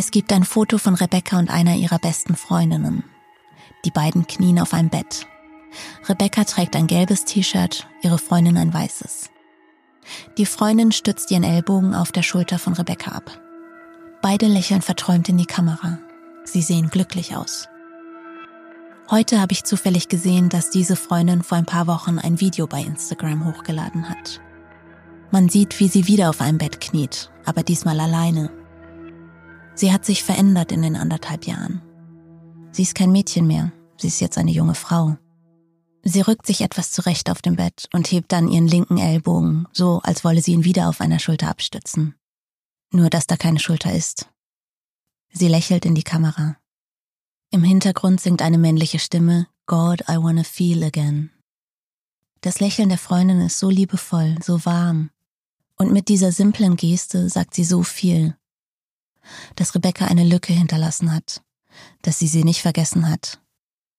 Es gibt ein Foto von Rebecca und einer ihrer besten Freundinnen. Die beiden knien auf einem Bett. Rebecca trägt ein gelbes T-Shirt, ihre Freundin ein weißes. Die Freundin stützt ihren Ellbogen auf der Schulter von Rebecca ab. Beide lächeln verträumt in die Kamera. Sie sehen glücklich aus. Heute habe ich zufällig gesehen, dass diese Freundin vor ein paar Wochen ein Video bei Instagram hochgeladen hat. Man sieht, wie sie wieder auf einem Bett kniet, aber diesmal alleine. Sie hat sich verändert in den anderthalb Jahren. Sie ist kein Mädchen mehr, sie ist jetzt eine junge Frau. Sie rückt sich etwas zurecht auf dem Bett und hebt dann ihren linken Ellbogen, so als wolle sie ihn wieder auf einer Schulter abstützen. Nur dass da keine Schulter ist. Sie lächelt in die Kamera. Im Hintergrund singt eine männliche Stimme God, I wanna feel again. Das Lächeln der Freundin ist so liebevoll, so warm. Und mit dieser simplen Geste sagt sie so viel. Dass Rebecca eine Lücke hinterlassen hat, dass sie sie nicht vergessen hat,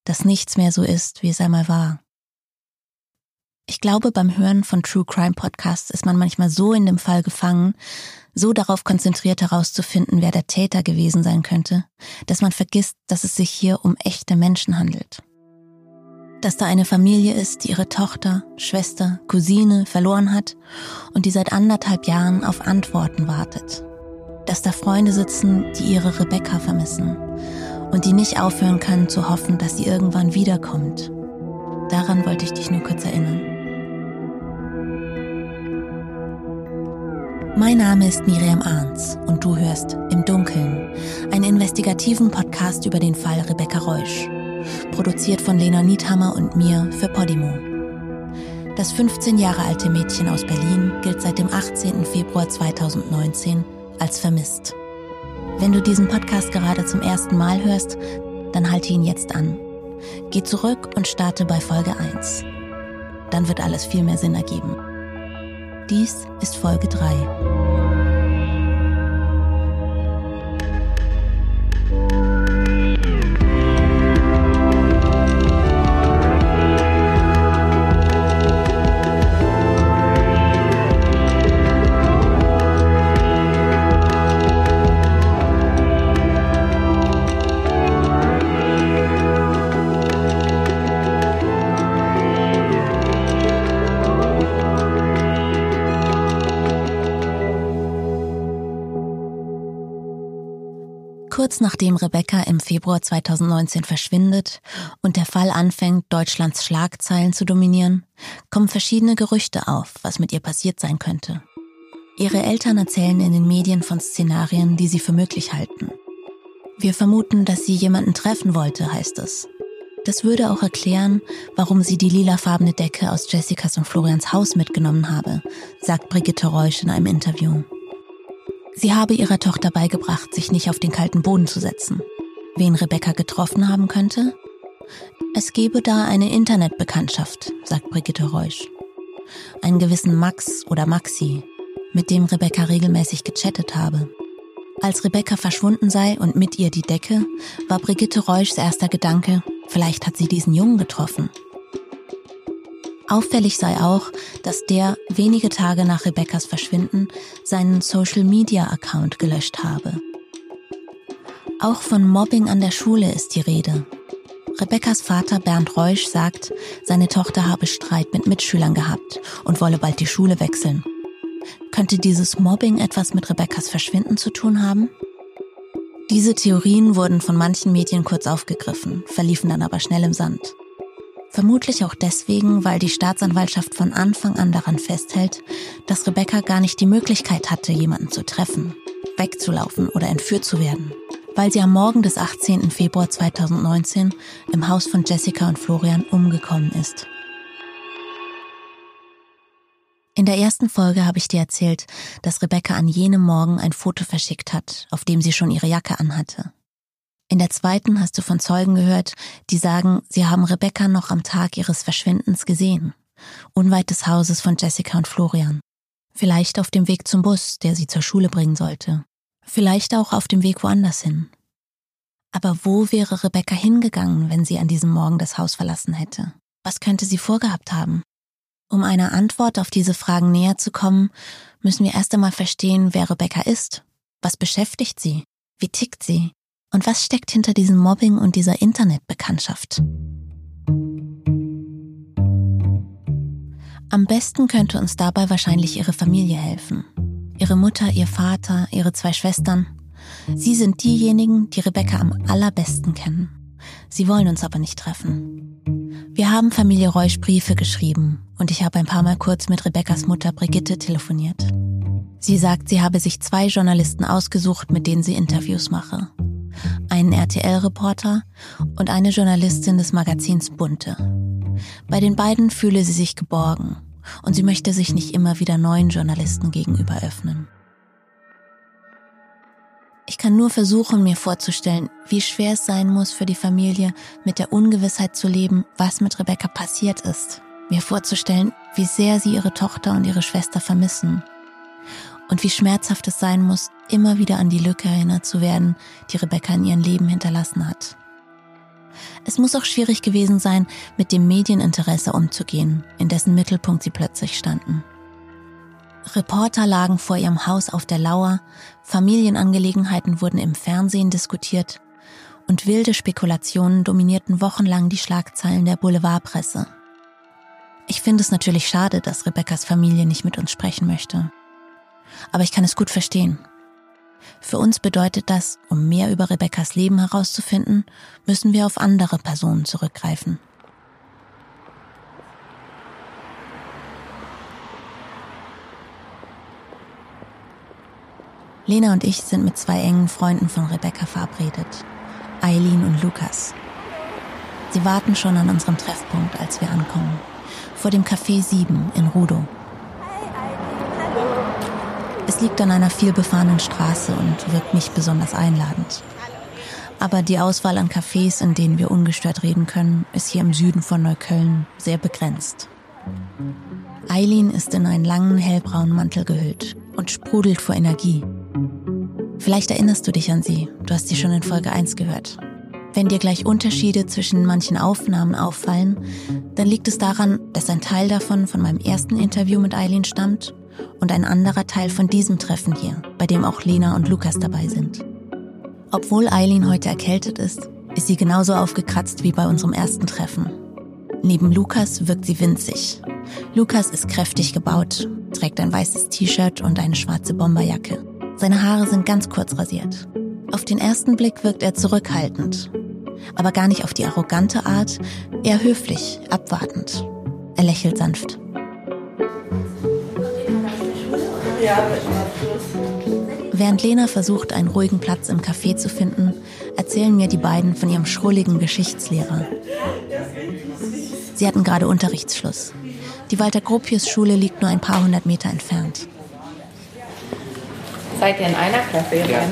dass nichts mehr so ist, wie es einmal war. Ich glaube, beim Hören von True Crime Podcasts ist man manchmal so in dem Fall gefangen, so darauf konzentriert herauszufinden, wer der Täter gewesen sein könnte, dass man vergisst, dass es sich hier um echte Menschen handelt. Dass da eine Familie ist, die ihre Tochter, Schwester, Cousine verloren hat und die seit anderthalb Jahren auf Antworten wartet. Dass da Freunde sitzen, die ihre Rebecca vermissen und die nicht aufhören können zu hoffen, dass sie irgendwann wiederkommt. Daran wollte ich dich nur kurz erinnern. Mein Name ist Miriam Arns und du hörst Im Dunkeln, einen investigativen Podcast über den Fall Rebecca Reusch, produziert von Lena Niethammer und mir für Podimo. Das 15 Jahre alte Mädchen aus Berlin gilt seit dem 18. Februar 2019 als vermisst. Wenn du diesen Podcast gerade zum ersten Mal hörst, dann halte ihn jetzt an. Geh zurück und starte bei Folge 1. Dann wird alles viel mehr Sinn ergeben. Dies ist Folge 3. Nachdem Rebecca im Februar 2019 verschwindet und der Fall anfängt, Deutschlands Schlagzeilen zu dominieren, kommen verschiedene Gerüchte auf, was mit ihr passiert sein könnte. Ihre Eltern erzählen in den Medien von Szenarien, die sie für möglich halten. Wir vermuten, dass sie jemanden treffen wollte, heißt es. Das würde auch erklären, warum sie die lilafarbene Decke aus Jessicas und Florians Haus mitgenommen habe, sagt Brigitte Reusch in einem Interview. Sie habe ihrer Tochter beigebracht, sich nicht auf den kalten Boden zu setzen. Wen Rebecca getroffen haben könnte? Es gebe da eine Internetbekanntschaft, sagt Brigitte Reusch. Einen gewissen Max oder Maxi, mit dem Rebecca regelmäßig gechattet habe. Als Rebecca verschwunden sei und mit ihr die Decke, war Brigitte Reuschs erster Gedanke, vielleicht hat sie diesen Jungen getroffen. Auffällig sei auch, dass der wenige Tage nach Rebeccas Verschwinden seinen Social-Media-Account gelöscht habe. Auch von Mobbing an der Schule ist die Rede. Rebeccas Vater Bernd Reusch sagt, seine Tochter habe Streit mit Mitschülern gehabt und wolle bald die Schule wechseln. Könnte dieses Mobbing etwas mit Rebeccas Verschwinden zu tun haben? Diese Theorien wurden von manchen Medien kurz aufgegriffen, verliefen dann aber schnell im Sand. Vermutlich auch deswegen, weil die Staatsanwaltschaft von Anfang an daran festhält, dass Rebecca gar nicht die Möglichkeit hatte, jemanden zu treffen, wegzulaufen oder entführt zu werden. Weil sie am Morgen des 18. Februar 2019 im Haus von Jessica und Florian umgekommen ist. In der ersten Folge habe ich dir erzählt, dass Rebecca an jenem Morgen ein Foto verschickt hat, auf dem sie schon ihre Jacke anhatte. In der zweiten hast du von Zeugen gehört, die sagen, sie haben Rebecca noch am Tag ihres Verschwindens gesehen, unweit des Hauses von Jessica und Florian. Vielleicht auf dem Weg zum Bus, der sie zur Schule bringen sollte. Vielleicht auch auf dem Weg woanders hin. Aber wo wäre Rebecca hingegangen, wenn sie an diesem Morgen das Haus verlassen hätte? Was könnte sie vorgehabt haben? Um einer Antwort auf diese Fragen näher zu kommen, müssen wir erst einmal verstehen, wer Rebecca ist. Was beschäftigt sie? Wie tickt sie? Und was steckt hinter diesem Mobbing und dieser Internetbekanntschaft? Am besten könnte uns dabei wahrscheinlich ihre Familie helfen. Ihre Mutter, ihr Vater, ihre zwei Schwestern. Sie sind diejenigen, die Rebecca am allerbesten kennen. Sie wollen uns aber nicht treffen. Wir haben Familie Reusch Briefe geschrieben und ich habe ein paar Mal kurz mit Rebeccas Mutter Brigitte telefoniert. Sie sagt, sie habe sich zwei Journalisten ausgesucht, mit denen sie Interviews mache. Einen RTL-Reporter und eine Journalistin des Magazins Bunte. Bei den beiden fühle sie sich geborgen und sie möchte sich nicht immer wieder neuen Journalisten gegenüber öffnen. Ich kann nur versuchen, mir vorzustellen, wie schwer es sein muss für die Familie, mit der Ungewissheit zu leben, was mit Rebecca passiert ist. Mir vorzustellen, wie sehr sie ihre Tochter und ihre Schwester vermissen. Und wie schmerzhaft es sein muss, immer wieder an die Lücke erinnert zu werden, die Rebecca in ihrem Leben hinterlassen hat. Es muss auch schwierig gewesen sein, mit dem Medieninteresse umzugehen, in dessen Mittelpunkt sie plötzlich standen. Reporter lagen vor ihrem Haus auf der Lauer, Familienangelegenheiten wurden im Fernsehen diskutiert und wilde Spekulationen dominierten wochenlang die Schlagzeilen der Boulevardpresse. Ich finde es natürlich schade, dass Rebekkas Familie nicht mit uns sprechen möchte. Aber ich kann es gut verstehen. Für uns bedeutet das, um mehr über Rebekkas Leben herauszufinden, müssen wir auf andere Personen zurückgreifen. Lena und ich sind mit zwei engen Freunden von Rebecca verabredet, Eileen und Lukas. Sie warten schon an unserem Treffpunkt, als wir ankommen, vor dem Café 7 in Rudow. Es liegt an einer vielbefahrenen Straße und wirkt nicht besonders einladend. Aber die Auswahl an Cafés, in denen wir ungestört reden können, ist hier im Süden von Neukölln sehr begrenzt. Eileen ist in einen langen hellbraunen Mantel gehüllt und sprudelt vor Energie. Vielleicht erinnerst du dich an sie, du hast sie schon in Folge 1 gehört. Wenn dir gleich Unterschiede zwischen manchen Aufnahmen auffallen, dann liegt es daran, dass ein Teil davon von meinem ersten Interview mit Eileen stammt und ein anderer Teil von diesem Treffen hier, bei dem auch Lena und Lukas dabei sind. Obwohl Eileen heute erkältet ist, ist sie genauso aufgekratzt wie bei unserem ersten Treffen. Neben Lukas wirkt sie winzig. Lukas ist kräftig gebaut, trägt ein weißes T-Shirt und eine schwarze Bomberjacke. Seine Haare sind ganz kurz rasiert. Auf den ersten Blick wirkt er zurückhaltend, aber gar nicht auf die arrogante Art, eher höflich, abwartend. Er lächelt sanft. Während Lena versucht, einen ruhigen Platz im Café zu finden, erzählen mir die beiden von ihrem schrulligen Geschichtslehrer. Sie hatten gerade Unterrichtsschluss. Die Walter-Gropius-Schule liegt nur ein paar hundert Meter entfernt. Seid ihr in einer Klasse ja.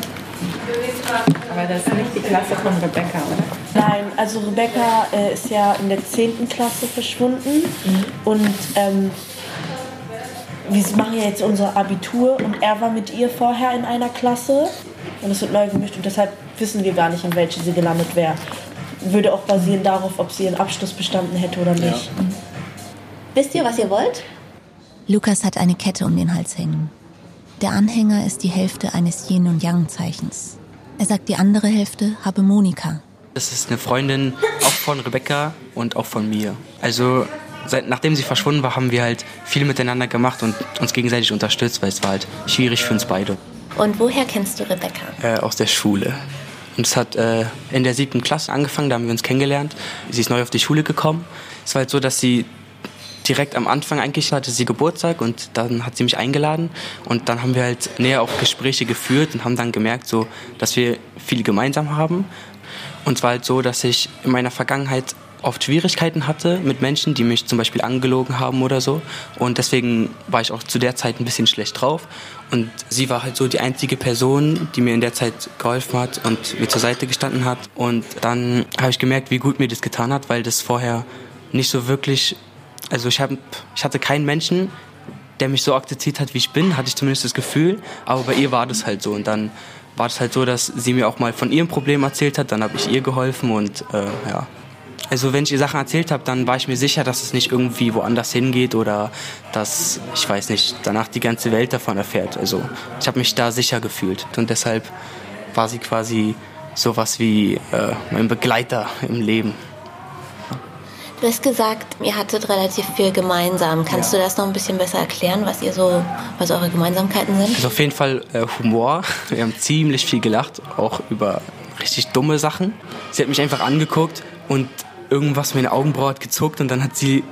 Aber das ist nicht die Klasse von Rebecca, oder? Nein, also Rebecca äh, ist ja in der 10. Klasse verschwunden mhm. und ähm, wir machen ja jetzt unser Abitur und er war mit ihr vorher in einer Klasse und es wird neu gemischt und deshalb wissen wir gar nicht, in welche sie gelandet wäre. Würde auch basieren darauf, ob sie ihren Abschluss bestanden hätte oder nicht. Ja. Wisst ihr, was ihr wollt? Lukas hat eine Kette um den Hals hängen. Der Anhänger ist die Hälfte eines Yin- und Yang-Zeichens. Er sagt, die andere Hälfte habe Monika. Das ist eine Freundin auch von Rebecca und auch von mir. Also seit, nachdem sie verschwunden war, haben wir halt viel miteinander gemacht und uns gegenseitig unterstützt, weil es war halt schwierig für uns beide. Und woher kennst du Rebecca? Äh, aus der Schule. Und es hat äh, in der siebten Klasse angefangen, da haben wir uns kennengelernt. Sie ist neu auf die Schule gekommen. Es war halt so, dass sie direkt am Anfang eigentlich hatte sie Geburtstag und dann hat sie mich eingeladen und dann haben wir halt näher auch Gespräche geführt und haben dann gemerkt, so, dass wir viel gemeinsam haben. Und es war halt so, dass ich in meiner Vergangenheit oft Schwierigkeiten hatte mit Menschen, die mich zum Beispiel angelogen haben oder so. Und deswegen war ich auch zu der Zeit ein bisschen schlecht drauf. Und sie war halt so die einzige Person, die mir in der Zeit geholfen hat und mir zur Seite gestanden hat. Und dann habe ich gemerkt, wie gut mir das getan hat, weil das vorher nicht so wirklich also ich, hab, ich hatte keinen Menschen, der mich so akzeptiert hat, wie ich bin, hatte ich zumindest das Gefühl. Aber bei ihr war das halt so. Und dann war es halt so, dass sie mir auch mal von ihrem Problem erzählt hat. Dann habe ich ihr geholfen und äh, ja. Also wenn ich ihr Sachen erzählt habe, dann war ich mir sicher, dass es nicht irgendwie woanders hingeht oder dass, ich weiß nicht, danach die ganze Welt davon erfährt. Also ich habe mich da sicher gefühlt. Und deshalb war sie quasi sowas wie äh, mein Begleiter im Leben. Du hast gesagt, ihr hattet relativ viel gemeinsam. Kannst ja. du das noch ein bisschen besser erklären, was ihr so, was eure Gemeinsamkeiten sind? Also auf jeden Fall äh, Humor. Wir haben ziemlich viel gelacht, auch über richtig dumme Sachen. Sie hat mich einfach angeguckt und irgendwas mit den Augenbrauen hat gezuckt und dann hat sie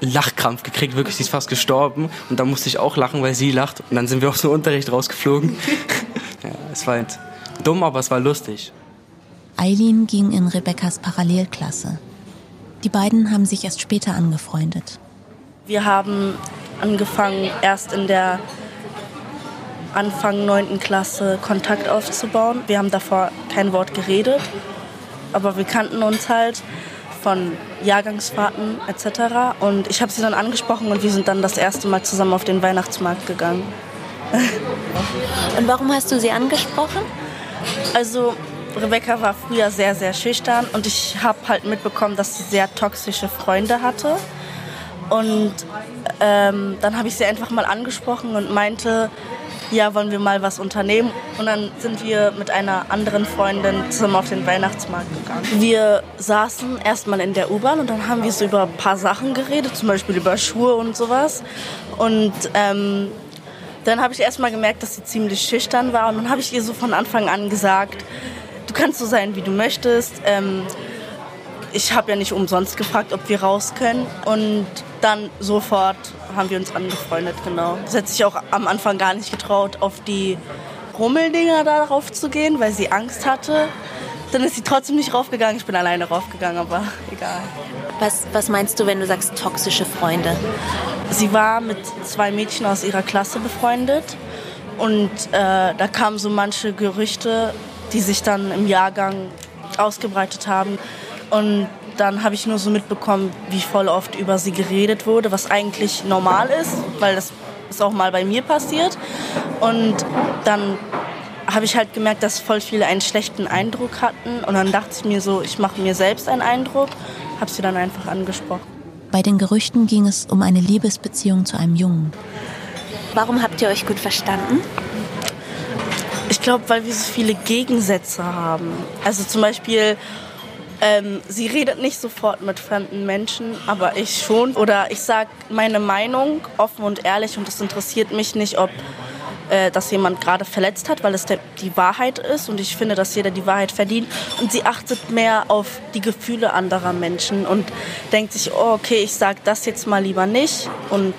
Lachkrampf gekriegt, wirklich, sie ist fast gestorben und da musste ich auch lachen, weil sie lacht und dann sind wir aus dem Unterricht rausgeflogen. ja, es war halt dumm, aber es war lustig. Eileen ging in Rebekkas Parallelklasse. Die beiden haben sich erst später angefreundet. Wir haben angefangen, erst in der Anfang 9. Klasse Kontakt aufzubauen. Wir haben davor kein Wort geredet, aber wir kannten uns halt von Jahrgangsfahrten etc. Und ich habe sie dann angesprochen und wir sind dann das erste Mal zusammen auf den Weihnachtsmarkt gegangen. Und warum hast du sie angesprochen? Also Rebecca war früher sehr, sehr schüchtern und ich habe halt mitbekommen, dass sie sehr toxische Freunde hatte. Und ähm, dann habe ich sie einfach mal angesprochen und meinte, ja, wollen wir mal was unternehmen? Und dann sind wir mit einer anderen Freundin zusammen auf den Weihnachtsmarkt gegangen. Wir saßen erstmal in der U-Bahn und dann haben wir so über ein paar Sachen geredet, zum Beispiel über Schuhe und sowas. Und ähm, dann habe ich erstmal gemerkt, dass sie ziemlich schüchtern war und dann habe ich ihr so von Anfang an gesagt, du kannst so sein, wie du möchtest. Ähm, ich habe ja nicht umsonst gefragt, ob wir raus können. Und dann sofort haben wir uns angefreundet, genau. Sie hat sich auch am Anfang gar nicht getraut, auf die Rummeldinger darauf zu gehen, weil sie Angst hatte. Dann ist sie trotzdem nicht raufgegangen. Ich bin alleine raufgegangen, aber egal. Was, was meinst du, wenn du sagst toxische Freunde? Sie war mit zwei Mädchen aus ihrer Klasse befreundet. Und äh, da kamen so manche Gerüchte, die sich dann im Jahrgang ausgebreitet haben. Und dann habe ich nur so mitbekommen, wie voll oft über sie geredet wurde, was eigentlich normal ist, weil das ist auch mal bei mir passiert. Und dann habe ich halt gemerkt, dass voll viele einen schlechten Eindruck hatten. Und dann dachte ich mir so, ich mache mir selbst einen Eindruck, habe sie dann einfach angesprochen. Bei den Gerüchten ging es um eine Liebesbeziehung zu einem Jungen. Warum habt ihr euch gut verstanden? Ich glaube, weil wir so viele Gegensätze haben. Also zum Beispiel, ähm, sie redet nicht sofort mit fremden Menschen, aber ich schon. Oder ich sage meine Meinung offen und ehrlich und es interessiert mich nicht, ob äh, dass jemand gerade verletzt hat, weil es der, die Wahrheit ist und ich finde, dass jeder die Wahrheit verdient. Und sie achtet mehr auf die Gefühle anderer Menschen und denkt sich, oh, okay, ich sage das jetzt mal lieber nicht. Und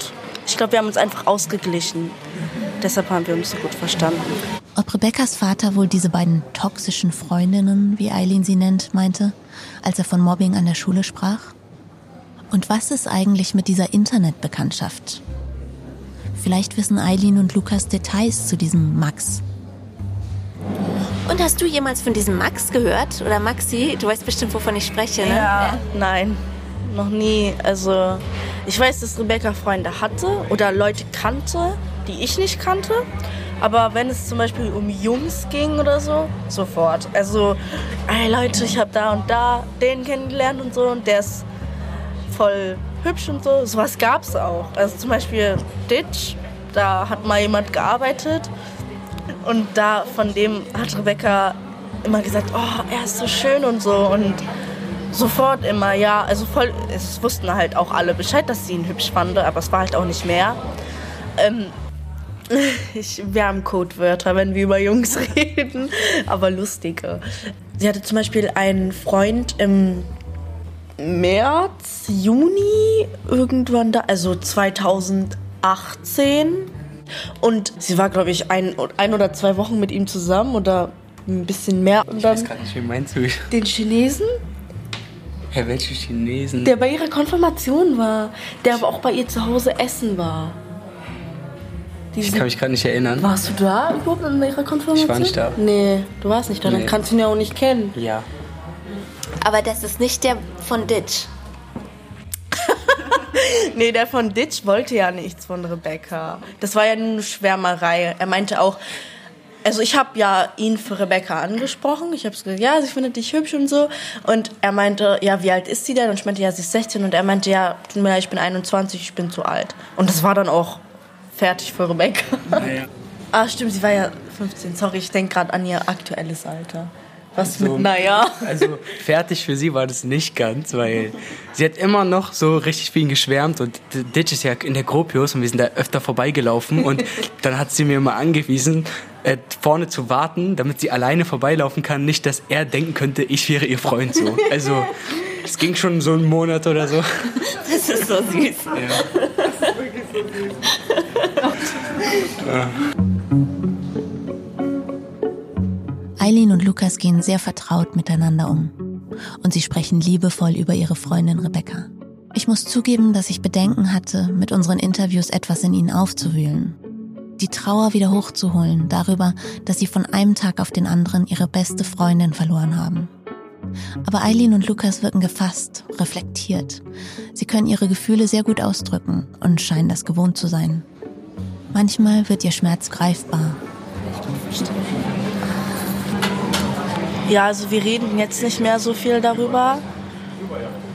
ich glaube, wir haben uns einfach ausgeglichen. Deshalb haben wir uns so gut verstanden. Ob Rebekkas Vater wohl diese beiden toxischen Freundinnen, wie Eileen sie nennt, meinte, als er von Mobbing an der Schule sprach? Und was ist eigentlich mit dieser Internetbekanntschaft? Vielleicht wissen Eileen und Lukas Details zu diesem Max. Und hast du jemals von diesem Max gehört? Oder Maxi? Du weißt bestimmt, wovon ich spreche, ne? Ja, nein, noch nie. Also, ich weiß, dass Rebecca Freunde hatte oder Leute kannte, die ich nicht kannte. Aber wenn es zum Beispiel um Jungs ging oder so, sofort. Also, ey Leute, ich habe da und da den kennengelernt und so und der ist voll hübsch und so. Sowas gab es auch. Also zum Beispiel Ditch, da hat mal jemand gearbeitet und da von dem hat Rebecca immer gesagt, oh, er ist so schön und so und sofort immer, ja, also voll, es wussten halt auch alle Bescheid, dass sie ihn hübsch fand, aber es war halt auch nicht mehr. Ähm, Ich, wir haben Codewörter, wenn wir über Jungs reden, aber lustige. Sie hatte zum Beispiel einen Freund im März, Juni, irgendwann da, also 2018. Und sie war, glaube ich, ein, ein oder zwei Wochen mit ihm zusammen oder ein bisschen mehr. Und ich weiß gar nicht, wie meinst du? Den Chinesen? Ja, welche Chinesen? Der bei ihrer Konfirmation war. Der aber auch bei ihr zu Hause essen war. Ich kann mich gerade nicht erinnern. Warst du da überhaupt in ihrer Konfirmation? Ich war nicht da. Nee, du warst nicht da. Nee. Dann kannst du ihn ja auch nicht kennen. Ja. Aber das ist nicht der von Ditch. nee, der von Ditch wollte ja nichts von Rebecca. Das war ja nur eine Schwärmerei. Er meinte auch, also ich habe ja ihn für Rebecca angesprochen. Ich habe gesagt, ja, sie findet dich hübsch und so. Und er meinte, ja, wie alt ist sie denn? Und ich meinte, ja, sie ist 16. Und er meinte, ja, tut mir leid, ich bin 21, ich bin zu alt. Und das war dann auch fertig für Rebecca. Naja. Ah, stimmt, sie war ja 15. Sorry, ich denke gerade an ihr aktuelles Alter. Was So, mit, naja. Also fertig für sie war das nicht ganz, weil sie hat immer noch so richtig ihn geschwärmt und Ditch ist ja in der Gropius und wir sind da öfter vorbeigelaufen und dann hat sie mir mal angewiesen, äh, vorne zu warten, damit sie alleine vorbeilaufen kann, nicht, dass er denken könnte, ich wäre ihr Freund so. Also es ging schon so einen Monat oder so. Das ist so süß. Eileen und Lukas gehen sehr vertraut miteinander um. Und sie sprechen liebevoll über ihre Freundin Rebecca. Ich muss zugeben, dass ich Bedenken hatte, mit unseren Interviews etwas in ihnen aufzuwühlen. Die Trauer wieder hochzuholen darüber, dass sie von einem Tag auf den anderen ihre beste Freundin verloren haben. Aber Eileen und Lukas wirken gefasst, reflektiert. Sie können ihre Gefühle sehr gut ausdrücken und scheinen das gewohnt zu sein. Manchmal wird ihr Schmerz greifbar, Ja, also wir reden jetzt nicht mehr so viel darüber,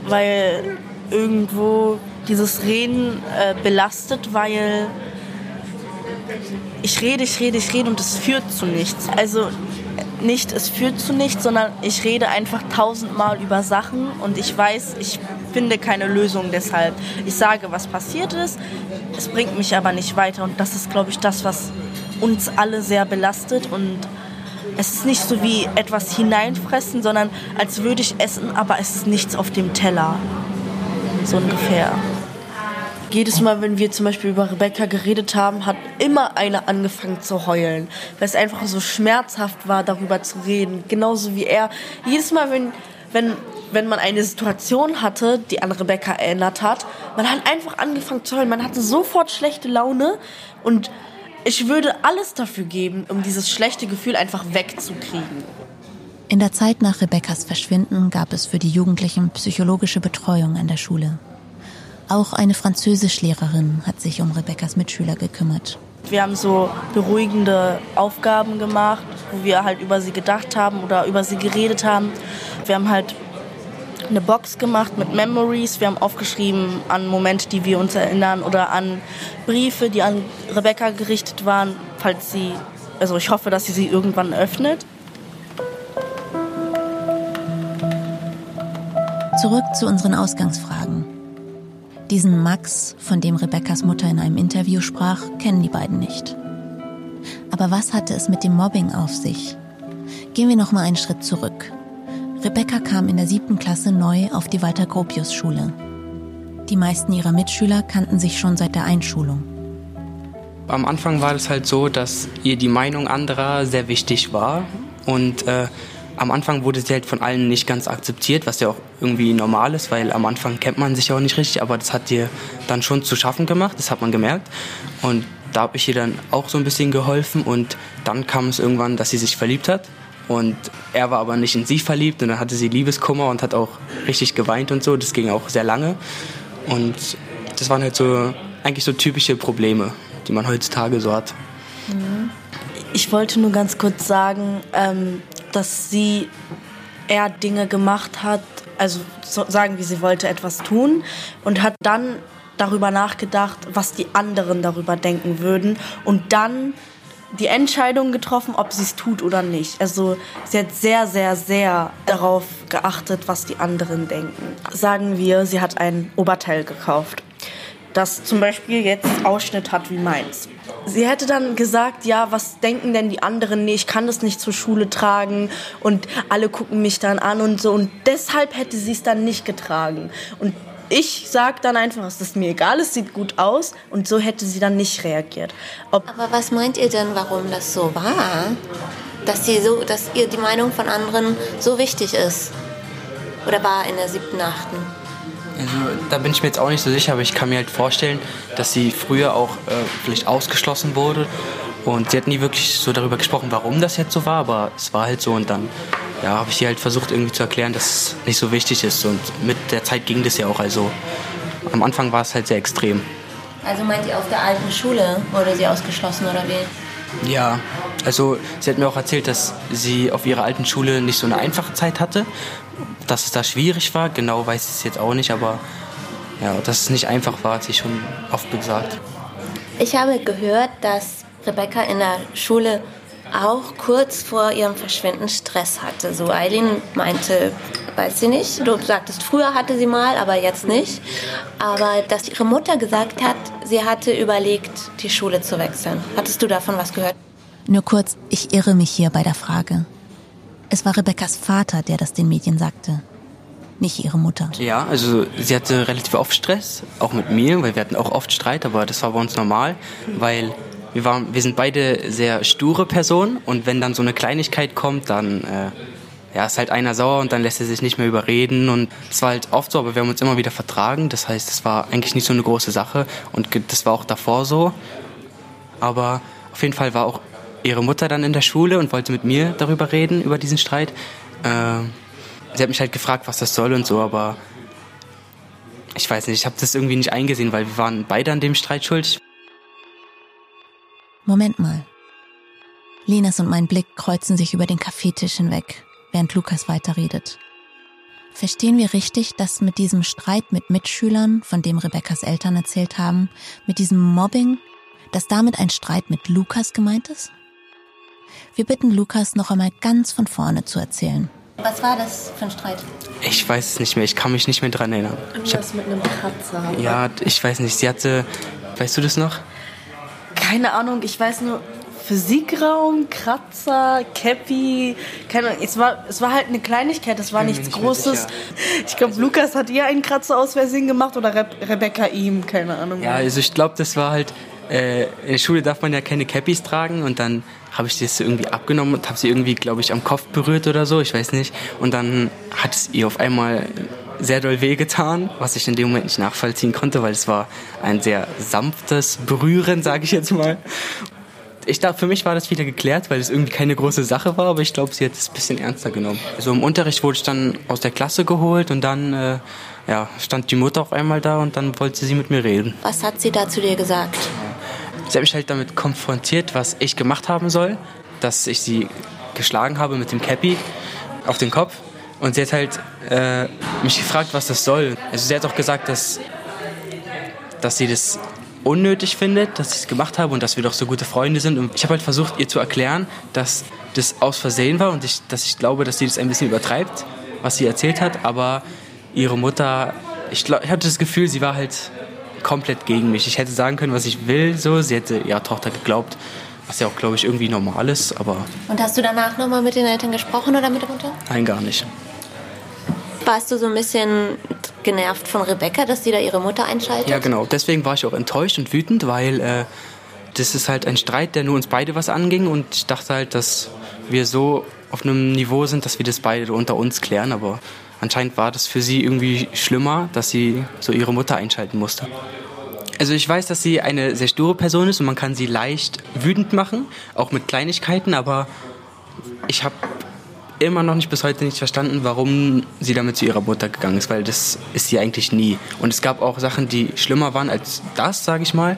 weil irgendwo dieses Reden äh, belastet, weil ich rede, ich rede, ich rede und es führt zu nichts. Also nicht, es führt zu nichts, sondern ich rede einfach tausendmal über Sachen und ich weiß, ich finde keine Lösung deshalb. Ich sage, was passiert ist, es bringt mich aber nicht weiter und das ist, glaube ich, das, was uns alle sehr belastet und es ist nicht so wie etwas hineinfressen, sondern als würde ich essen, aber es ist nichts auf dem Teller. So ungefähr. Jedes Mal, wenn wir zum Beispiel über Rebecca geredet haben, hat immer eine angefangen zu heulen. Weil es einfach so schmerzhaft war, darüber zu reden. Genauso wie er. Jedes Mal, wenn, wenn, wenn man eine Situation hatte, die an Rebecca erinnert hat, man hat einfach angefangen zu heulen. Man hatte sofort schlechte Laune und ich würde alles dafür geben, um dieses schlechte Gefühl einfach wegzukriegen. In der Zeit nach Rebekkas Verschwinden gab es für die Jugendlichen psychologische Betreuung an der Schule. Auch eine Französischlehrerin hat sich um Rebekkas Mitschüler gekümmert. Wir haben so beruhigende Aufgaben gemacht, wo wir halt über sie gedacht haben oder über sie geredet haben. Wir haben halt eine Box gemacht mit Memories. Wir haben aufgeschrieben an Momente, die wir uns erinnern oder an Briefe, die an Rebecca gerichtet waren, falls sie, also ich hoffe, dass sie sie irgendwann öffnet. Zurück zu unseren Ausgangsfragen. Diesen Max, von dem Rebekkas Mutter in einem Interview sprach, kennen die beiden nicht. Aber was hatte es mit dem Mobbing auf sich? Gehen wir noch mal einen Schritt zurück. Rebecca kam in der siebten Klasse neu auf die Walter-Gropius-Schule. Die meisten ihrer Mitschüler kannten sich schon seit der Einschulung. Am Anfang war es halt so, dass ihr die Meinung anderer sehr wichtig war und äh, am Anfang wurde sie halt von allen nicht ganz akzeptiert, was ja auch irgendwie normal ist, weil am Anfang kennt man sich auch nicht richtig, aber das hat ihr dann schon zu schaffen gemacht, das hat man gemerkt. Und da habe ich ihr dann auch so ein bisschen geholfen und dann kam es irgendwann, dass sie sich verliebt hat. Und er war aber nicht in sie verliebt und dann hatte sie Liebeskummer und hat auch richtig geweint und so. Das ging auch sehr lange. Und das waren halt so eigentlich so typische Probleme, die man heutzutage so hat. Ich wollte nur ganz kurz sagen, ähm, dass sie eher Dinge gemacht hat, also so sagen wir, sie wollte etwas tun und hat dann darüber nachgedacht, was die anderen darüber denken würden und dann die Entscheidung getroffen, ob sie es tut oder nicht. Also sie hat sehr, sehr, sehr darauf geachtet, was die anderen denken. Sagen wir, sie hat ein Oberteil gekauft, das zum Beispiel jetzt Ausschnitt hat wie meins. Sie hätte dann gesagt, ja, was denken denn die anderen? Nee, ich kann das nicht zur Schule tragen und alle gucken mich dann an und so. Und deshalb hätte sie es dann nicht getragen. Und ich sag dann einfach, es ist mir egal, es sieht gut aus. Und so hätte sie dann nicht reagiert. Ob Aber was meint ihr denn, warum das so war? Dass, sie so, dass ihr die Meinung von anderen so wichtig ist? Oder war in der siebten, achten? Also, da bin ich mir jetzt auch nicht so sicher, aber ich kann mir halt vorstellen, dass sie früher auch äh, vielleicht ausgeschlossen wurde. Und sie hat nie wirklich so darüber gesprochen, warum das jetzt so war, aber es war halt so. Und dann ja, habe ich ihr halt versucht irgendwie zu erklären, dass es nicht so wichtig ist. Und mit der Zeit ging das ja auch. Also am Anfang war es halt sehr extrem. Also meint ihr, auf der alten Schule wurde sie ausgeschlossen oder wie? Ja, also sie hat mir auch erzählt, dass sie auf ihrer alten Schule nicht so eine einfache Zeit hatte, dass es da schwierig war. Genau weiß ich es jetzt auch nicht, aber ja, dass es nicht einfach war, hat sie schon oft gesagt. Ich habe gehört, dass Rebecca in der Schule auch kurz vor ihrem Verschwinden Stress hatte. So Eileen meinte, weiß sie nicht, du sagtest, früher hatte sie mal, aber jetzt nicht. Aber dass ihre Mutter gesagt hat, sie hatte überlegt, die Schule zu wechseln. Hattest du davon was gehört? Nur kurz, ich irre mich hier bei der Frage. Es war Rebekkas Vater, der das den Medien sagte, nicht ihre Mutter. Ja, also sie hatte relativ oft Stress, auch mit mir, weil wir hatten auch oft Streit, aber das war bei uns normal, weil wir, waren, wir sind beide sehr sture Personen und wenn dann so eine Kleinigkeit kommt, dann äh, ja, ist halt einer sauer und dann lässt er sich nicht mehr überreden und es war halt oft so, aber wir haben uns immer wieder vertragen, das heißt, es war eigentlich nicht so eine große Sache und das war auch davor so, aber auf jeden Fall war auch ihre Mutter dann in der Schule und wollte mit mir darüber reden, über diesen Streit. Äh, sie hat mich halt gefragt, was das soll und so, aber ich weiß nicht, ich habe das irgendwie nicht eingesehen, weil wir waren beide an dem Streit schuld. Moment mal. Linas und mein Blick kreuzen sich über den Kaffeetisch hinweg, während Lukas weiterredet. Verstehen wir richtig, dass mit diesem Streit mit Mitschülern, von dem Rebekkas Eltern erzählt haben, mit diesem Mobbing, dass damit ein Streit mit Lukas gemeint ist? Wir bitten Lukas noch einmal ganz von vorne zu erzählen. Was war das für ein Streit? Ich weiß es nicht mehr, ich kann mich nicht mehr dran erinnern. Irgendwas mit einem Kratzer. Ja, ich weiß nicht, sie hatte, weißt du das noch? Keine Ahnung, ich weiß nur, Physikraum, Kratzer, Cappy, keine Ahnung. Es war, es war halt eine Kleinigkeit, es war nichts nicht Großes. sicher. Ich glaube, Lukas hat ihr einen Kratzer aus Versehen gemacht oder Re Rebecca ihm, keine Ahnung. Ja, also ich glaube, das war halt, äh, in der Schule darf man ja keine Cappies tragen und dann habe ich das irgendwie abgenommen und habe sie irgendwie, glaube ich, am Kopf berührt oder so, ich weiß nicht. Und dann hat es ihr auf einmal sehr doll wehgetan, was ich in dem Moment nicht nachvollziehen konnte, weil es war ein sehr sanftes Berühren, sage ich jetzt mal. Ich glaube, für mich war das wieder geklärt, weil es irgendwie keine große Sache war, aber ich glaube, sie hat es ein bisschen ernster genommen. Also im Unterricht wurde ich dann aus der Klasse geholt und dann äh, ja, stand die Mutter auf einmal da und dann wollte sie mit mir reden. Was hat sie da zu dir gesagt? Sie hat mich halt damit konfrontiert, was ich gemacht haben soll, dass ich sie geschlagen habe mit dem Cappy auf den Kopf. Und sie hat halt äh, mich gefragt, was das soll. Also sie hat auch gesagt, dass, dass sie das unnötig findet, dass ich es gemacht habe und dass wir doch so gute Freunde sind. Und ich habe halt versucht, ihr zu erklären, dass das aus Versehen war und ich, dass ich glaube, dass sie das ein bisschen übertreibt, was sie erzählt hat. Aber ihre Mutter, ich, glaub, ich hatte das Gefühl, sie war halt komplett gegen mich. Ich hätte sagen können, was ich will. So, sie hätte ihrer Tochter geglaubt, was ja auch, glaube ich, irgendwie normal ist. Aber Und hast du danach nochmal mit den Eltern gesprochen oder mit der Mutter? nein, gar nicht. Warst du so ein bisschen genervt von Rebecca, dass sie da ihre Mutter einschaltet? Ja, genau. Deswegen war ich auch enttäuscht und wütend, weil äh, das ist halt ein Streit, der nur uns beide was anging. Und ich dachte halt, dass wir so auf einem Niveau sind, dass wir das beide unter uns klären. Aber anscheinend war das für sie irgendwie schlimmer, dass sie so ihre Mutter einschalten musste. Also ich weiß, dass sie eine sehr sture Person ist und man kann sie leicht wütend machen, auch mit Kleinigkeiten, aber ich habe immer noch nicht bis heute nicht verstanden, warum sie damit zu ihrer Mutter gegangen ist, weil das ist sie eigentlich nie. Und es gab auch Sachen, die schlimmer waren als das, sage ich mal,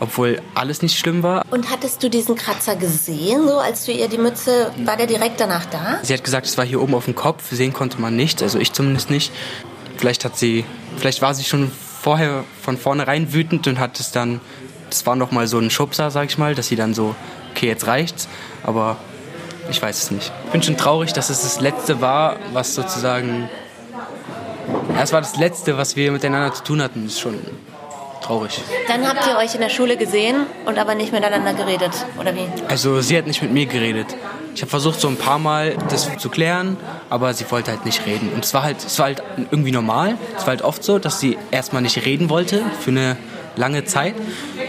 obwohl alles nicht schlimm war. Und hattest du diesen Kratzer gesehen, so als du ihr die Mütze, war der direkt danach da? Sie hat gesagt, es war hier oben auf dem Kopf, sehen konnte man nicht, also ich zumindest nicht. Vielleicht hat sie, vielleicht war sie schon vorher von vornherein wütend und hat es dann, das war noch mal so ein Schubser, sag ich mal, dass sie dann so, okay, jetzt reicht's, aber ich weiß es nicht. Ich bin schon traurig, dass es das Letzte war, was sozusagen, ja, es war das Letzte, was wir miteinander zu tun hatten, das ist schon traurig. Dann habt ihr euch in der Schule gesehen und aber nicht miteinander geredet, oder wie? Also sie hat nicht mit mir geredet. Ich habe versucht so ein paar Mal das zu klären, aber sie wollte halt nicht reden. Und es war halt, es war halt irgendwie normal. Es war halt oft so, dass sie erstmal nicht reden wollte für eine lange Zeit.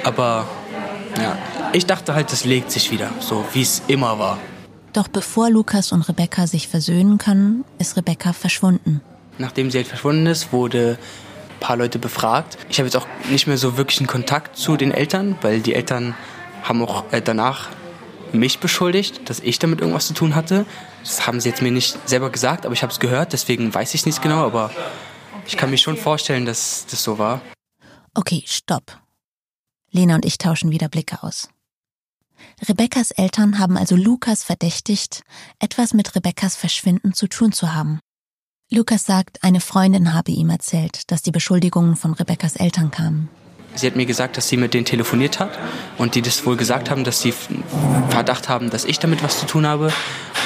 Aber ja, ich dachte halt, das legt sich wieder, so wie es immer war. Doch bevor Lukas und Rebecca sich versöhnen können, ist Rebecca verschwunden. Nachdem sie halt verschwunden ist, wurde paar Leute befragt. Ich habe jetzt auch nicht mehr so wirklich einen Kontakt zu den Eltern, weil die Eltern haben auch äh, danach mich beschuldigt, dass ich damit irgendwas zu tun hatte. Das haben sie jetzt mir nicht selber gesagt, aber ich habe es gehört, deswegen weiß ich nichts genau, aber ich kann mir schon vorstellen, dass das so war. Okay, stopp. Lena und ich tauschen wieder Blicke aus. Rebekkas Eltern haben also Lukas verdächtigt, etwas mit Rebekkas Verschwinden zu tun zu haben. Lukas sagt, eine Freundin habe ihm erzählt, dass die Beschuldigungen von Rebekkas Eltern kamen. sie hat mir gesagt, dass sie mit denen telefoniert hat und die das wohl gesagt haben, dass sie Verdacht haben, dass ich damit was zu tun habe.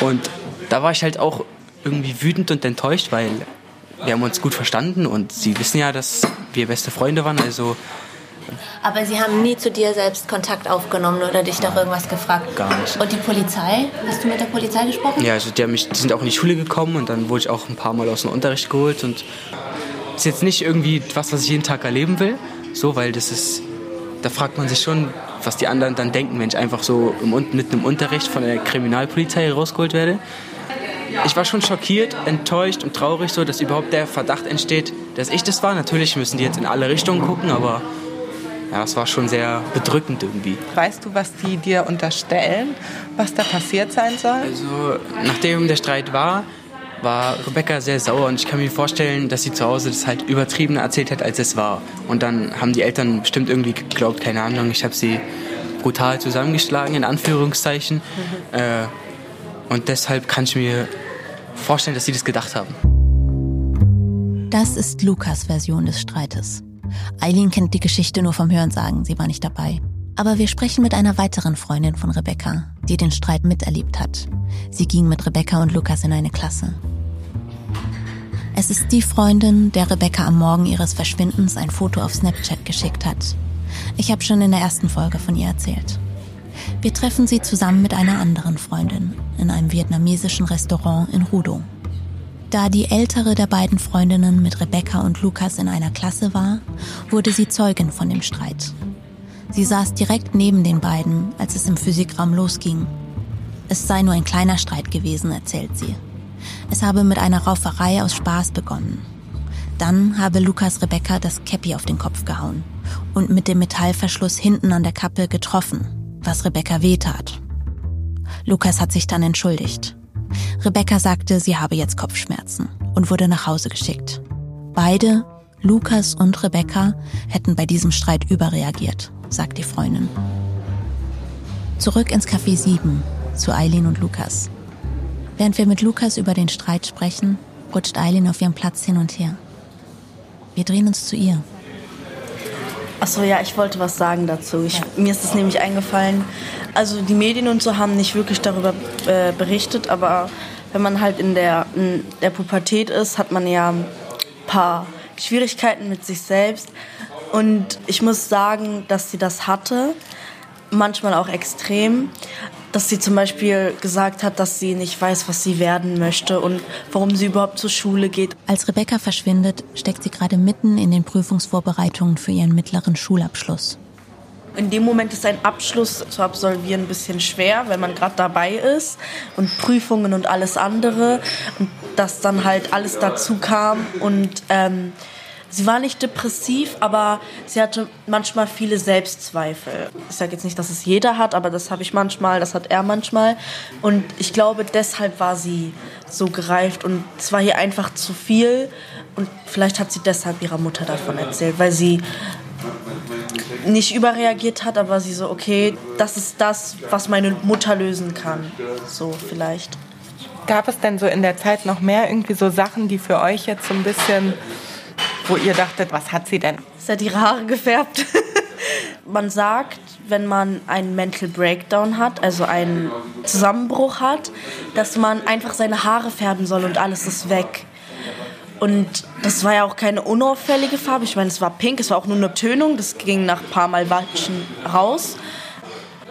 Und da war ich halt auch irgendwie wütend und enttäuscht, weil wir haben uns gut verstanden und sie wissen ja, dass wir beste Freunde waren. Also aber sie haben nie zu dir selbst Kontakt aufgenommen oder dich doch irgendwas gefragt? Gar nicht. Und die Polizei? Hast du mit der Polizei gesprochen? Ja, also die, haben mich, die sind auch in die Schule gekommen und dann wurde ich auch ein paar Mal aus dem Unterricht geholt. Und ist jetzt nicht irgendwie was, was ich jeden Tag erleben will, so, weil das ist, da fragt man sich schon, was die anderen dann denken, wenn ich einfach so im, mitten im Unterricht von der Kriminalpolizei rausgeholt werde. Ich war schon schockiert, enttäuscht und traurig, so, dass überhaupt der Verdacht entsteht, dass ich das war. Natürlich müssen die jetzt in alle Richtungen gucken, aber ja, es war schon sehr bedrückend irgendwie. Weißt du, was die dir unterstellen, was da passiert sein soll? Also, nachdem der Streit war, war Rebecca sehr sauer und ich kann mir vorstellen, dass sie zu Hause das halt übertriebener erzählt hat, als es war. Und dann haben die Eltern bestimmt irgendwie geglaubt, keine Ahnung, ich habe sie brutal zusammengeschlagen, in Anführungszeichen. Mhm. Äh, und deshalb kann ich mir vorstellen, dass sie das gedacht haben. Das ist Lukas Version des Streites. Eileen kennt die Geschichte nur vom Hörensagen, sie war nicht dabei. Aber wir sprechen mit einer weiteren Freundin von Rebecca, die den Streit miterlebt hat. Sie ging mit Rebecca und Lukas in eine Klasse. Es ist die Freundin, der Rebecca am Morgen ihres Verschwindens ein Foto auf Snapchat geschickt hat. Ich habe schon in der ersten Folge von ihr erzählt. Wir treffen sie zusammen mit einer anderen Freundin in einem vietnamesischen Restaurant in Rudo. Da die ältere der beiden Freundinnen mit Rebecca und Lukas in einer Klasse war, wurde sie Zeugin von dem Streit. Sie saß direkt neben den beiden, als es im Physikraum losging. Es sei nur ein kleiner Streit gewesen, erzählt sie. Es habe mit einer Rauferei aus Spaß begonnen. Dann habe Lukas Rebecca das Käppi auf den Kopf gehauen und mit dem Metallverschluss hinten an der Kappe getroffen, was Rebecca wehtat. Lukas hat sich dann entschuldigt. Rebecca sagte, sie habe jetzt Kopfschmerzen und wurde nach Hause geschickt. Beide, Lukas und Rebecca, hätten bei diesem Streit überreagiert, sagt die Freundin. Zurück ins Café 7 zu Eileen und Lukas. Während wir mit Lukas über den Streit sprechen, rutscht Eileen auf ihrem Platz hin und her. Wir drehen uns zu ihr. Achso, ja, ich wollte was sagen dazu. Ich, mir ist es nämlich eingefallen, also die Medien und so haben nicht wirklich darüber äh, berichtet, aber wenn man halt in der, in der Pubertät ist, hat man ja ein paar Schwierigkeiten mit sich selbst. Und ich muss sagen, dass sie das hatte, manchmal auch extrem. Dass sie zum Beispiel gesagt hat, dass sie nicht weiß, was sie werden möchte und warum sie überhaupt zur Schule geht. Als Rebecca verschwindet, steckt sie gerade mitten in den Prüfungsvorbereitungen für ihren mittleren Schulabschluss. In dem Moment ist ein Abschluss zu absolvieren ein bisschen schwer, wenn man gerade dabei ist und Prüfungen und alles andere und dass dann halt alles dazu kam und ähm, sie war nicht depressiv, aber sie hatte manchmal viele Selbstzweifel. Ich sage jetzt nicht, dass es jeder hat, aber das habe ich manchmal, das hat er manchmal und ich glaube, deshalb war sie so gereift und es war hier einfach zu viel und vielleicht hat sie deshalb ihrer Mutter davon erzählt, weil sie nicht überreagiert hat, aber sie so, okay, das ist das, was meine Mutter lösen kann. So vielleicht. Gab es denn so in der Zeit noch mehr irgendwie so Sachen, die für euch jetzt so ein bisschen, wo ihr dachtet, was hat sie denn? Sie hat ihre Haare gefärbt. man sagt, wenn man einen Mental Breakdown hat, also einen Zusammenbruch hat, dass man einfach seine Haare färben soll und alles ist weg. Und das war ja auch keine unauffällige Farbe. Ich meine, es war pink, es war auch nur eine Tönung. Das ging nach ein paar Mal Watschen raus.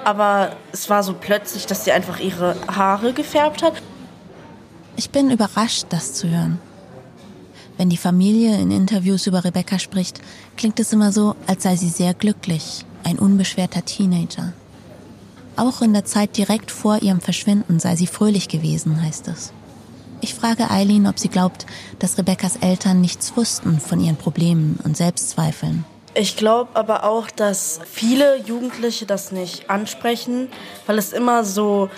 Aber es war so plötzlich, dass sie einfach ihre Haare gefärbt hat. Ich bin überrascht, das zu hören. Wenn die Familie in Interviews über Rebecca spricht, klingt es immer so, als sei sie sehr glücklich, ein unbeschwerter Teenager. Auch in der Zeit direkt vor ihrem Verschwinden sei sie fröhlich gewesen, heißt es. Ich frage Eileen, ob sie glaubt, dass Rebeccas Eltern nichts wussten von ihren Problemen und Selbstzweifeln. Ich glaube aber auch, dass viele Jugendliche das nicht ansprechen, weil es immer so,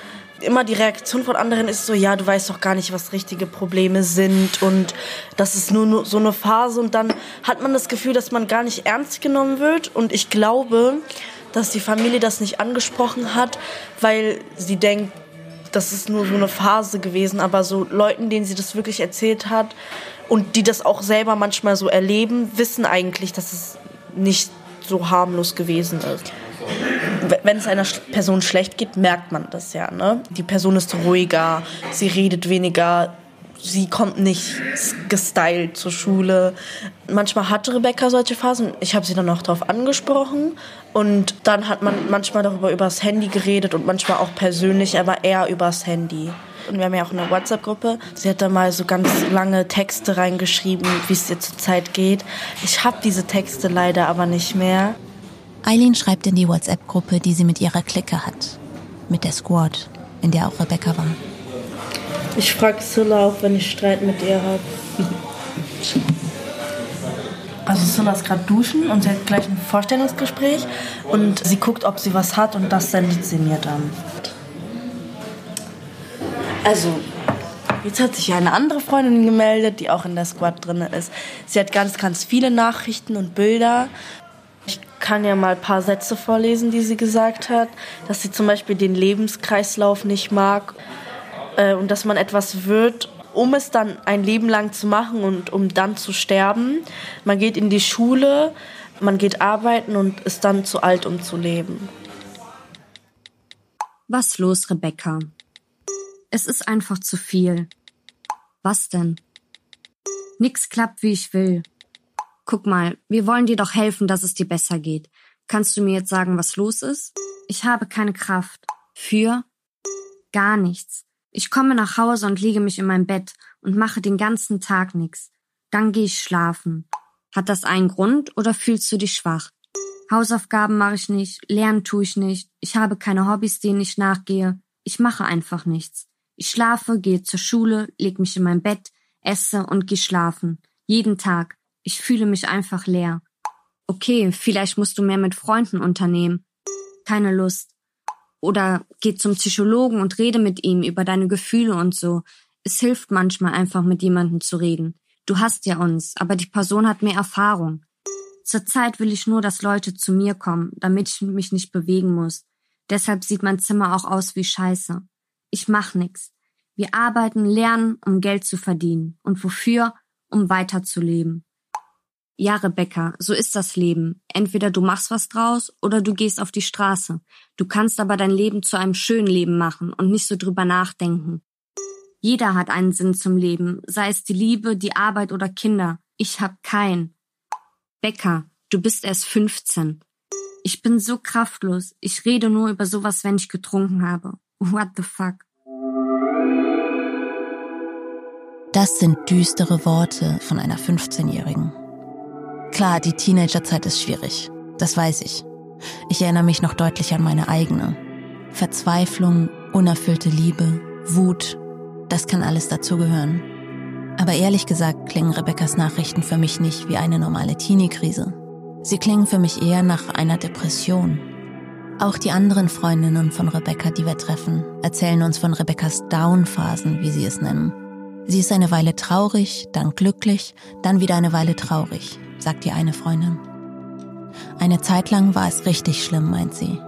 immer die Reaktion von anderen ist so, ja, du weißt doch gar nicht, was richtige Probleme sind und das ist nur so eine Phase und dann hat man das Gefühl, dass man gar nicht ernst genommen wird und ich glaube, dass die Familie das nicht angesprochen hat, weil sie denkt, das ist nur so eine Phase gewesen, aber so Leuten, denen sie das wirklich erzählt hat und die das auch selber manchmal so erleben, wissen eigentlich, dass es nicht so harmlos gewesen ist. Wenn es einer Person schlecht geht, merkt man das ja. Ne? Die Person ist ruhiger, sie redet weniger, sie kommt nicht gestylt zur Schule. Manchmal hatte Rebecca solche Phasen. Ich habe sie dann auch darauf angesprochen. Und dann hat man manchmal darüber übers Handy geredet und manchmal auch persönlich, aber eher übers Handy. Und wir haben ja auch eine WhatsApp-Gruppe. Sie hat da mal so ganz lange Texte reingeschrieben, wie es ihr zurzeit geht. Ich habe diese Texte leider aber nicht mehr. Eileen schreibt in die WhatsApp-Gruppe, die sie mit ihrer Clique hat. Mit der Squad, in der auch Rebecca war. Ich frage Silla auch, wenn ich Streit mit ihr habe. Also Silla ist gerade duschen und sie hat gleich ein Vorstellungsgespräch und sie guckt, ob sie was hat und das sendet sie mir dann. Also, jetzt hat sich eine andere Freundin gemeldet, die auch in der Squad drin ist. Sie hat ganz, ganz viele Nachrichten und Bilder. Ich kann ja mal ein paar Sätze vorlesen, die sie gesagt hat. Dass sie zum Beispiel den Lebenskreislauf nicht mag äh, und dass man etwas wird, um es dann ein Leben lang zu machen und um dann zu sterben. Man geht in die Schule, man geht arbeiten und ist dann zu alt, um zu leben. Was los, Rebecca? Es ist einfach zu viel. Was denn? Nix klappt, wie ich will. Guck mal, wir wollen dir doch helfen, dass es dir besser geht. Kannst du mir jetzt sagen, was los ist? Ich habe keine Kraft. Für? Gar nichts. Ich komme nach Hause und lege mich in mein Bett und mache den ganzen Tag nichts. Dann gehe ich schlafen. Hat das einen Grund oder fühlst du dich schwach? Hausaufgaben mache ich nicht, lernen tue ich nicht, ich habe keine Hobbys, denen ich nachgehe. Ich mache einfach nichts. Ich schlafe, gehe zur Schule, leg mich in mein Bett, esse und gehe schlafen. Jeden Tag. Ich fühle mich einfach leer. Okay, vielleicht musst du mehr mit Freunden unternehmen. Keine Lust. Oder geh zum Psychologen und rede mit ihm über deine Gefühle und so. Es hilft manchmal einfach mit jemandem zu reden. Du hast ja uns, aber die Person hat mehr Erfahrung. Zurzeit will ich nur, dass Leute zu mir kommen, damit ich mich nicht bewegen muss. Deshalb sieht mein Zimmer auch aus wie Scheiße. Ich mach nix. Wir arbeiten, lernen, um Geld zu verdienen. Und wofür? Um weiterzuleben. Ja, Rebecca, so ist das Leben. Entweder du machst was draus oder du gehst auf die Straße. Du kannst aber dein Leben zu einem schönen Leben machen und nicht so drüber nachdenken. Jeder hat einen Sinn zum Leben, sei es die Liebe, die Arbeit oder Kinder. Ich hab keinen. Becker, du bist erst 15. Ich bin so kraftlos. Ich rede nur über sowas, wenn ich getrunken habe. What the fuck? Das sind düstere Worte von einer 15-Jährigen. Klar, die Teenagerzeit ist schwierig. Das weiß ich. Ich erinnere mich noch deutlich an meine eigene. Verzweiflung, unerfüllte Liebe, Wut, das kann alles dazugehören. Aber ehrlich gesagt klingen Rebekkas Nachrichten für mich nicht wie eine normale Teenie-Krise. Sie klingen für mich eher nach einer Depression. Auch die anderen Freundinnen von Rebecca, die wir treffen, erzählen uns von Rebecca's Down-Phasen, wie sie es nennen. Sie ist eine Weile traurig, dann glücklich, dann wieder eine Weile traurig, sagt die eine Freundin. Eine Zeit lang war es richtig schlimm, meint sie.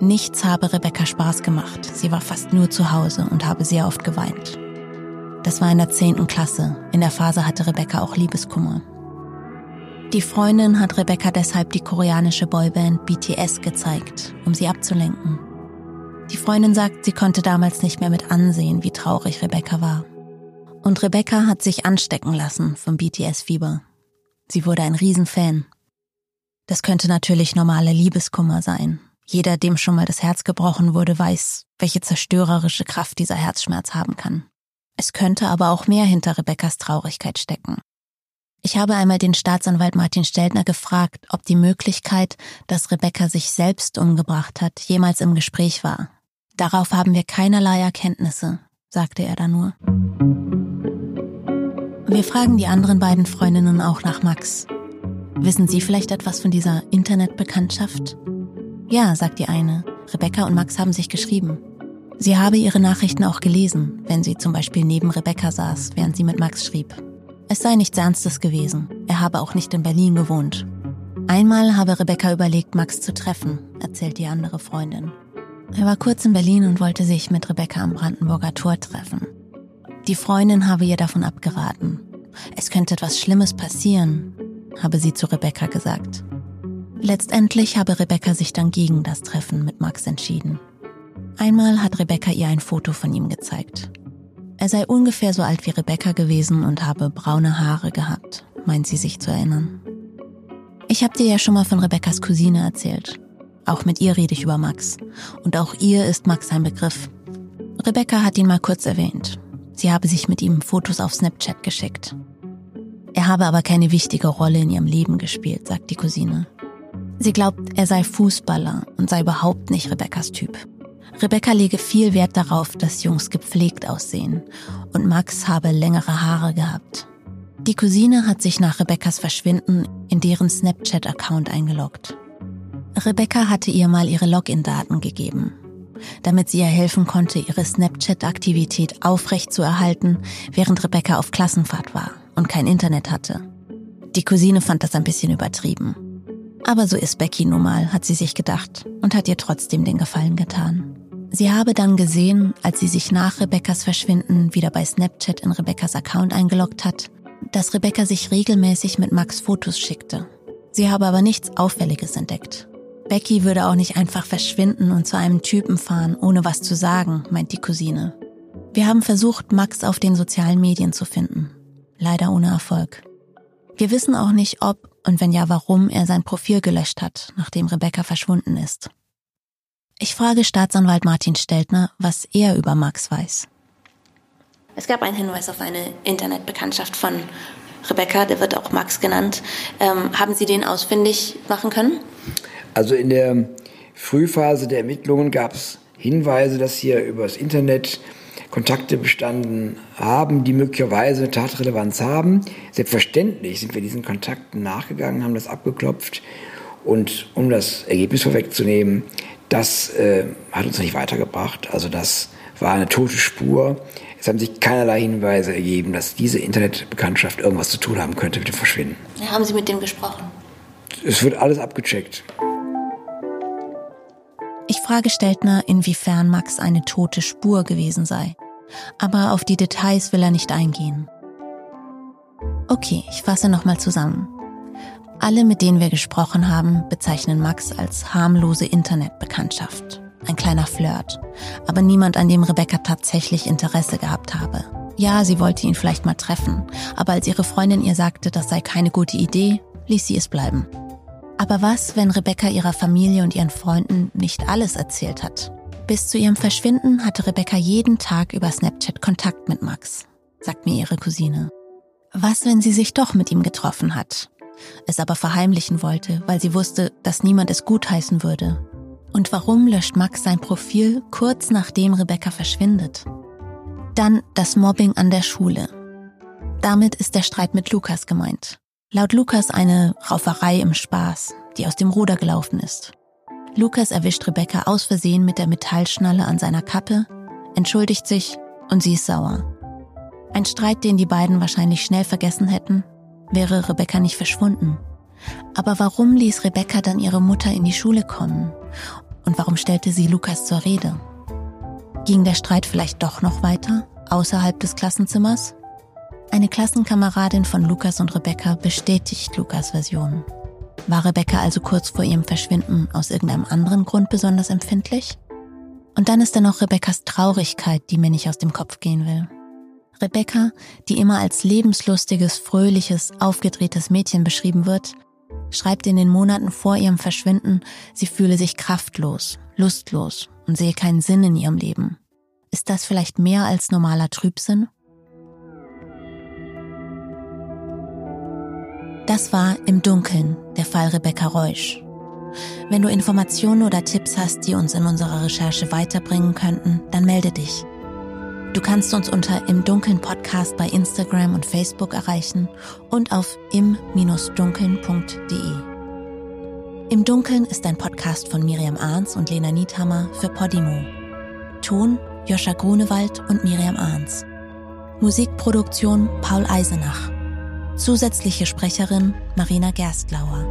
Nichts habe Rebecca Spaß gemacht. Sie war fast nur zu Hause und habe sehr oft geweint. Das war in der zehnten Klasse. In der Phase hatte Rebecca auch Liebeskummer. Die Freundin hat Rebecca deshalb die koreanische Boyband BTS gezeigt, um sie abzulenken. Die Freundin sagt, sie konnte damals nicht mehr mit ansehen, wie traurig Rebecca war. Und Rebecca hat sich anstecken lassen vom BTS-Fieber. Sie wurde ein Riesenfan. Das könnte natürlich normale Liebeskummer sein. Jeder, dem schon mal das Herz gebrochen wurde, weiß, welche zerstörerische Kraft dieser Herzschmerz haben kann. Es könnte aber auch mehr hinter Rebeccas Traurigkeit stecken. Ich habe einmal den Staatsanwalt Martin Steltner gefragt, ob die Möglichkeit, dass Rebecca sich selbst umgebracht hat, jemals im Gespräch war. Darauf haben wir keinerlei Erkenntnisse, sagte er da nur. Wir fragen die anderen beiden Freundinnen auch nach Max. Wissen Sie vielleicht etwas von dieser Internetbekanntschaft? Ja, sagt die eine. Rebecca und Max haben sich geschrieben. Sie habe ihre Nachrichten auch gelesen, wenn sie zum Beispiel neben Rebecca saß, während sie mit Max schrieb. Es sei nichts Ernstes gewesen. Er habe auch nicht in Berlin gewohnt. Einmal habe Rebecca überlegt, Max zu treffen, erzählt die andere Freundin. Er war kurz in Berlin und wollte sich mit Rebecca am Brandenburger Tor treffen. Die Freundin habe ihr davon abgeraten. Es könnte etwas Schlimmes passieren, habe sie zu Rebecca gesagt. Letztendlich habe Rebecca sich dann gegen das Treffen mit Max entschieden. Einmal hat Rebecca ihr ein Foto von ihm gezeigt. Er sei ungefähr so alt wie Rebecca gewesen und habe braune Haare gehabt, meint sie sich zu erinnern. Ich habe dir ja schon mal von Rebeccas Cousine erzählt. Auch mit ihr rede ich über Max. Und auch ihr ist Max ein Begriff. Rebecca hat ihn mal kurz erwähnt. Sie habe sich mit ihm Fotos auf Snapchat geschickt. Er habe aber keine wichtige Rolle in ihrem Leben gespielt, sagt die Cousine. Sie glaubt, er sei Fußballer und sei überhaupt nicht Rebeccas Typ. Rebecca lege viel Wert darauf, dass Jungs gepflegt aussehen und Max habe längere Haare gehabt. Die Cousine hat sich nach Rebeccas Verschwinden in deren Snapchat-Account eingeloggt. Rebecca hatte ihr mal ihre Login-Daten gegeben, damit sie ihr helfen konnte, ihre Snapchat-Aktivität aufrecht zu erhalten, während Rebecca auf Klassenfahrt war und kein Internet hatte. Die Cousine fand das ein bisschen übertrieben. Aber so ist Becky nun mal, hat sie sich gedacht und hat ihr trotzdem den Gefallen getan. Sie habe dann gesehen, als sie sich nach Rebeccas Verschwinden wieder bei Snapchat in Rebeccas Account eingeloggt hat, dass Rebecca sich regelmäßig mit Max Fotos schickte. Sie habe aber nichts Auffälliges entdeckt. Becky würde auch nicht einfach verschwinden und zu einem Typen fahren, ohne was zu sagen, meint die Cousine. Wir haben versucht, Max auf den sozialen Medien zu finden. Leider ohne Erfolg. Wir wissen auch nicht, ob und wenn ja, warum er sein Profil gelöscht hat, nachdem Rebecca verschwunden ist. Ich frage Staatsanwalt Martin Steltner, was er über Max weiß. Es gab einen Hinweis auf eine Internetbekanntschaft von Rebecca, der wird auch Max genannt. Ähm, haben Sie den ausfindig machen können? Also in der Frühphase der Ermittlungen gab es Hinweise, dass hier übers Internet Kontakte bestanden haben, die möglicherweise eine Tatrelevanz haben. Selbstverständlich sind wir diesen Kontakten nachgegangen, haben das abgeklopft. Und um das Ergebnis vorwegzunehmen, das äh, hat uns nicht weitergebracht. Also das war eine tote Spur. Es haben sich keinerlei Hinweise ergeben, dass diese Internetbekanntschaft irgendwas zu tun haben könnte mit dem Verschwinden. Haben Sie mit dem gesprochen? Es wird alles abgecheckt. Ich frage Steltner, inwiefern Max eine tote Spur gewesen sei. Aber auf die Details will er nicht eingehen. Okay, ich fasse nochmal zusammen. Alle, mit denen wir gesprochen haben, bezeichnen Max als harmlose Internetbekanntschaft. Ein kleiner Flirt. Aber niemand, an dem Rebecca tatsächlich Interesse gehabt habe. Ja, sie wollte ihn vielleicht mal treffen, aber als ihre Freundin ihr sagte, das sei keine gute Idee, ließ sie es bleiben. Aber was, wenn Rebecca ihrer Familie und ihren Freunden nicht alles erzählt hat? Bis zu ihrem Verschwinden hatte Rebecca jeden Tag über Snapchat Kontakt mit Max, sagt mir ihre Cousine. Was, wenn sie sich doch mit ihm getroffen hat, es aber verheimlichen wollte, weil sie wusste, dass niemand es gutheißen würde? Und warum löscht Max sein Profil kurz nachdem Rebecca verschwindet? Dann das Mobbing an der Schule. Damit ist der Streit mit Lukas gemeint. Laut Lukas eine Rauferei im Spaß, die aus dem Ruder gelaufen ist. Lukas erwischt Rebecca aus Versehen mit der Metallschnalle an seiner Kappe, entschuldigt sich und sie ist sauer. Ein Streit, den die beiden wahrscheinlich schnell vergessen hätten, wäre Rebecca nicht verschwunden. Aber warum ließ Rebecca dann ihre Mutter in die Schule kommen? Und warum stellte sie Lukas zur Rede? Ging der Streit vielleicht doch noch weiter, außerhalb des Klassenzimmers? Eine Klassenkameradin von Lukas und Rebecca bestätigt Lukas Version. War Rebecca also kurz vor ihrem Verschwinden aus irgendeinem anderen Grund besonders empfindlich? Und dann ist da noch Rebeccas Traurigkeit, die mir nicht aus dem Kopf gehen will. Rebecca, die immer als lebenslustiges, fröhliches, aufgedrehtes Mädchen beschrieben wird, schreibt in den Monaten vor ihrem Verschwinden, sie fühle sich kraftlos, lustlos und sehe keinen Sinn in ihrem Leben. Ist das vielleicht mehr als normaler Trübsinn? Das war Im Dunkeln, der Fall Rebecca Reusch. Wenn du Informationen oder Tipps hast, die uns in unserer Recherche weiterbringen könnten, dann melde dich. Du kannst uns unter Im Dunkeln Podcast bei Instagram und Facebook erreichen und auf im-dunkeln.de. Im Dunkeln ist ein Podcast von Miriam Ahns und Lena Niethammer für Podimo. Ton Joscha Grunewald und Miriam Ahns. Musikproduktion Paul Eisenach. Zusätzliche Sprecherin Marina Gerstlauer.